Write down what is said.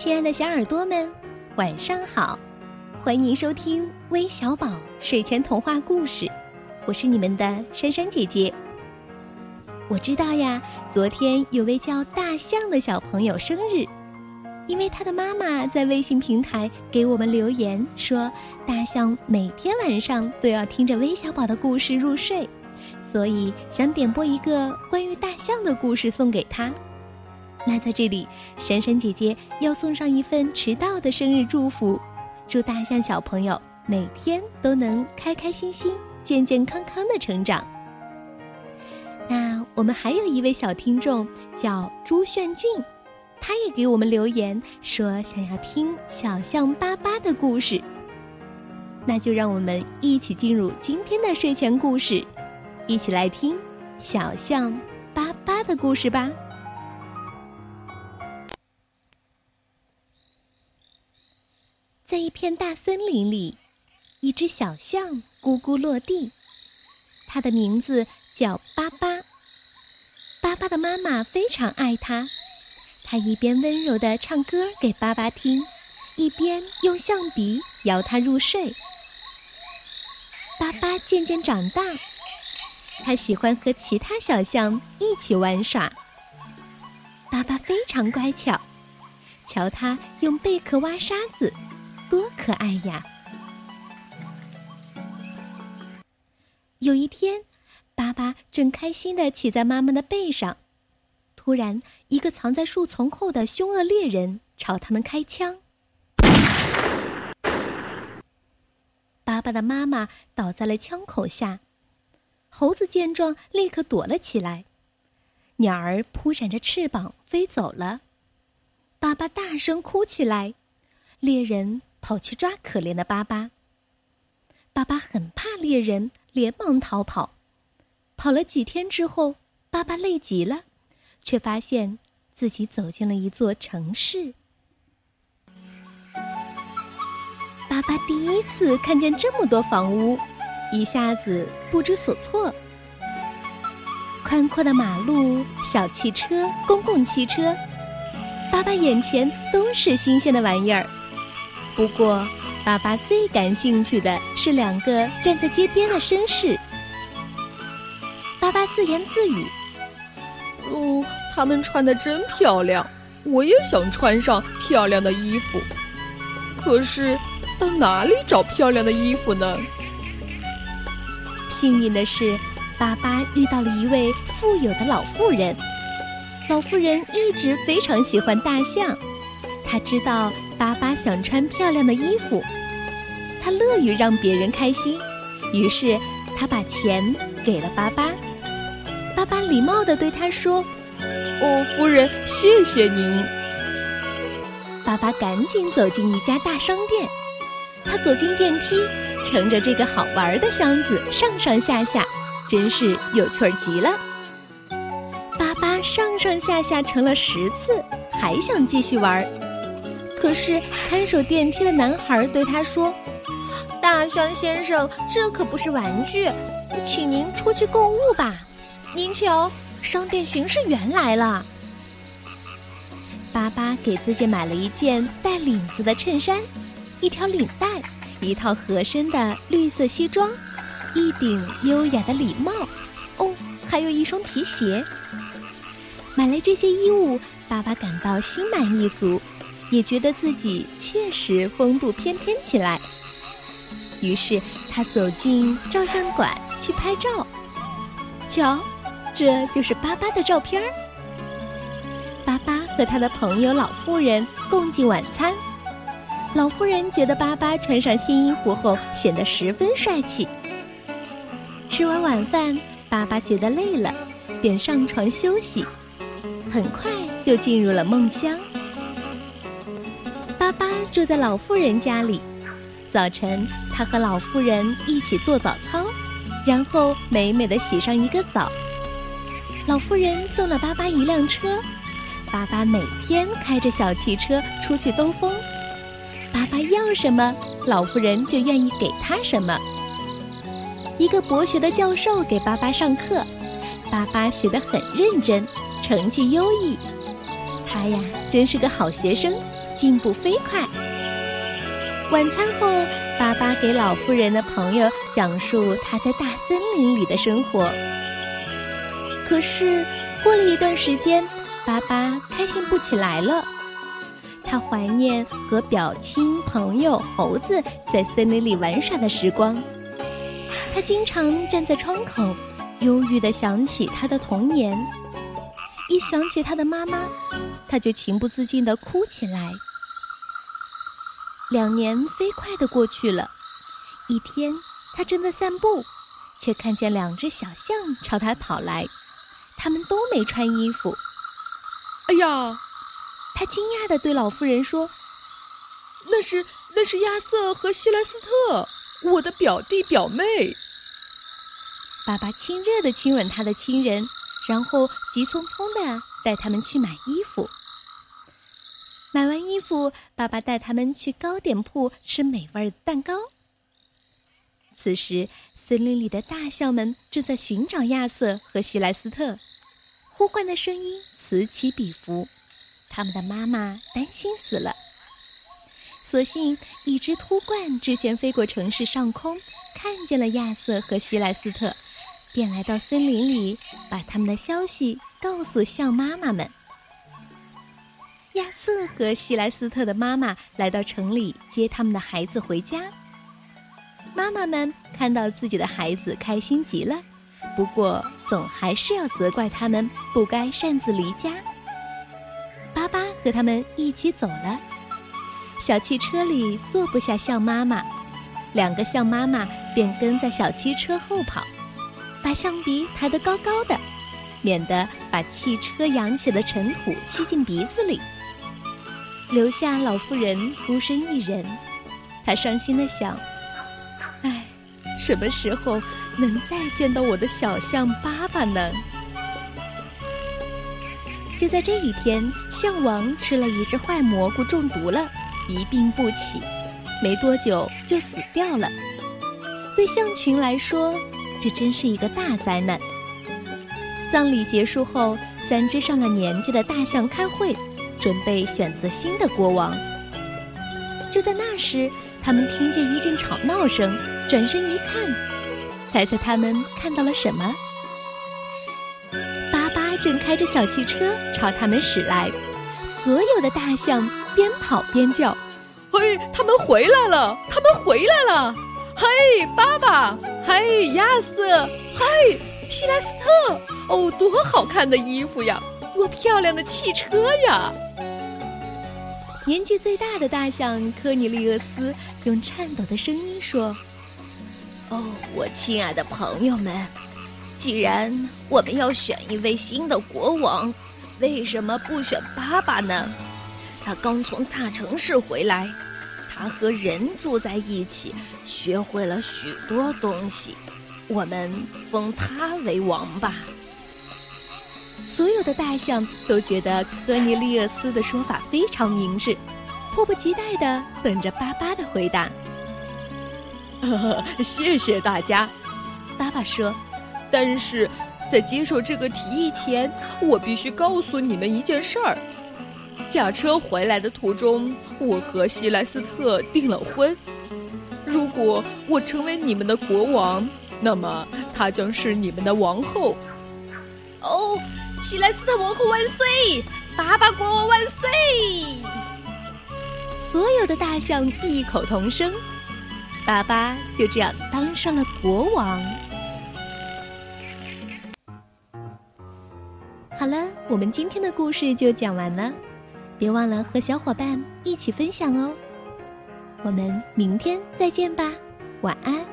亲爱的小耳朵们，晚上好！欢迎收听微小宝睡前童话故事，我是你们的珊珊姐姐。我知道呀，昨天有位叫大象的小朋友生日，因为他的妈妈在微信平台给我们留言说，大象每天晚上都要听着微小宝的故事入睡，所以想点播一个关于大象的故事送给他。那在这里，珊珊姐姐要送上一份迟到的生日祝福，祝大象小朋友每天都能开开心心、健健康康的成长。那我们还有一位小听众叫朱炫俊，他也给我们留言说想要听小象巴巴的故事。那就让我们一起进入今天的睡前故事，一起来听小象巴巴的故事吧。一片大森林里，一只小象咕咕落地。它的名字叫巴巴。巴巴的妈妈非常爱它，它一边温柔地唱歌给巴巴听，一边用象鼻摇它入睡。巴巴渐渐长大，它喜欢和其他小象一起玩耍。巴巴非常乖巧，瞧它用贝壳挖沙子。多可爱呀！有一天，巴巴正开心的骑在妈妈的背上，突然，一个藏在树丛后的凶恶猎人朝他们开枪。巴巴的妈妈倒在了枪口下，猴子见状立刻躲了起来，鸟儿扑闪着翅膀飞走了。巴巴大声哭起来，猎人。跑去抓可怜的巴巴。巴巴很怕猎人，连忙逃跑。跑了几天之后，巴巴累极了，却发现自己走进了一座城市。巴巴第一次看见这么多房屋，一下子不知所措。宽阔的马路、小汽车、公共汽车，巴巴眼前都是新鲜的玩意儿。不过，爸爸最感兴趣的是两个站在街边的绅士。爸爸自言自语：“哦，他们穿的真漂亮，我也想穿上漂亮的衣服。可是，到哪里找漂亮的衣服呢？”幸运的是，爸爸遇到了一位富有的老妇人。老妇人一直非常喜欢大象，她知道。巴巴想穿漂亮的衣服，他乐于让别人开心，于是他把钱给了巴巴。巴巴礼貌地对他说：“哦，夫人，谢谢您。”巴巴赶紧走进一家大商店，他走进电梯，乘着这个好玩的箱子上上下下，真是有趣儿极了。巴巴上上下下乘了十次，还想继续玩儿。可是看守电梯的男孩对他说：“大象先生，这可不是玩具，请您出去购物吧。您瞧，商店巡视员来了。”巴巴给自己买了一件带领子的衬衫，一条领带，一套合身的绿色西装，一顶优雅的礼帽，哦，还有一双皮鞋。买了这些衣物，巴巴感到心满意足。也觉得自己确实风度翩翩起来，于是他走进照相馆去拍照。瞧，这就是巴巴的照片儿。巴巴和他的朋友老妇人共进晚餐，老妇人觉得巴巴穿上新衣服后显得十分帅气。吃完晚饭，巴巴觉得累了，便上床休息，很快就进入了梦乡。巴巴住在老妇人家里，早晨他和老妇人一起做早操，然后美美的洗上一个澡。老妇人送了巴巴一辆车，巴巴每天开着小汽车出去兜风。巴巴要什么，老妇人就愿意给他什么。一个博学的教授给巴巴上课，巴巴学得很认真，成绩优异。他呀，真是个好学生。进步飞快。晚餐后，巴巴给老妇人的朋友讲述他在大森林里的生活。可是，过了一段时间，巴巴开心不起来了。他怀念和表亲朋友猴子在森林里玩耍的时光。他经常站在窗口，忧郁地想起他的童年。一想起他的妈妈，他就情不自禁地哭起来。两年飞快地过去了，一天，他正在散步，却看见两只小象朝他跑来，他们都没穿衣服。哎呀！他惊讶地对老妇人说：“那是那是亚瑟和希莱斯特，我的表弟表妹。”爸爸亲热地亲吻他的亲人，然后急匆匆地带他们去买衣服。买完衣服，爸爸带他们去糕点铺吃美味的蛋糕。此时，森林里的大象们正在寻找亚瑟和希莱斯特，呼唤的声音此起彼伏。他们的妈妈担心死了。所幸，一只秃鹳之前飞过城市上空，看见了亚瑟和希莱斯特，便来到森林里，把他们的消息告诉象妈妈们。亚瑟和希莱斯特的妈妈来到城里接他们的孩子回家。妈妈们看到自己的孩子开心极了，不过总还是要责怪他们不该擅自离家。巴巴和他们一起走了，小汽车里坐不下象妈妈，两个象妈妈便跟在小汽车后跑，把象鼻抬得高高的，免得把汽车扬起的尘土吸进鼻子里。留下老妇人孤身一人，她伤心的想：“哎，什么时候能再见到我的小象爸爸呢？”就在这一天，象王吃了一只坏蘑菇，中毒了，一病不起，没多久就死掉了。对象群来说，这真是一个大灾难。葬礼结束后，三只上了年纪的大象开会。准备选择新的国王。就在那时，他们听见一阵吵闹声，转身一看，猜猜他们看到了什么？巴巴正开着小汽车朝他们驶来，所有的大象边跑边叫：“嘿，他们回来了！他们回来了！嘿，爸爸！嘿，亚瑟！嘿，希莱斯特！哦，多好看的衣服呀！多漂亮的汽车呀！”年纪最大的大象科尼利厄斯用颤抖的声音说：“哦，我亲爱的朋友们，既然我们要选一位新的国王，为什么不选爸爸呢？他刚从大城市回来，他和人住在一起，学会了许多东西。我们封他为王吧。”所有的大象都觉得科尼利厄斯的说法非常明智，迫不及待地等着巴巴的回答。谢谢大家，巴巴说。但是在接受这个提议前，我必须告诉你们一件事儿：驾车回来的途中，我和希莱斯特订了婚。如果我成为你们的国王，那么她将是你们的王后。哦。希莱斯特王后万岁！巴巴国王万岁！所有的大象异口同声，巴巴就这样当上了国王。好了，我们今天的故事就讲完了，别忘了和小伙伴一起分享哦。我们明天再见吧，晚安。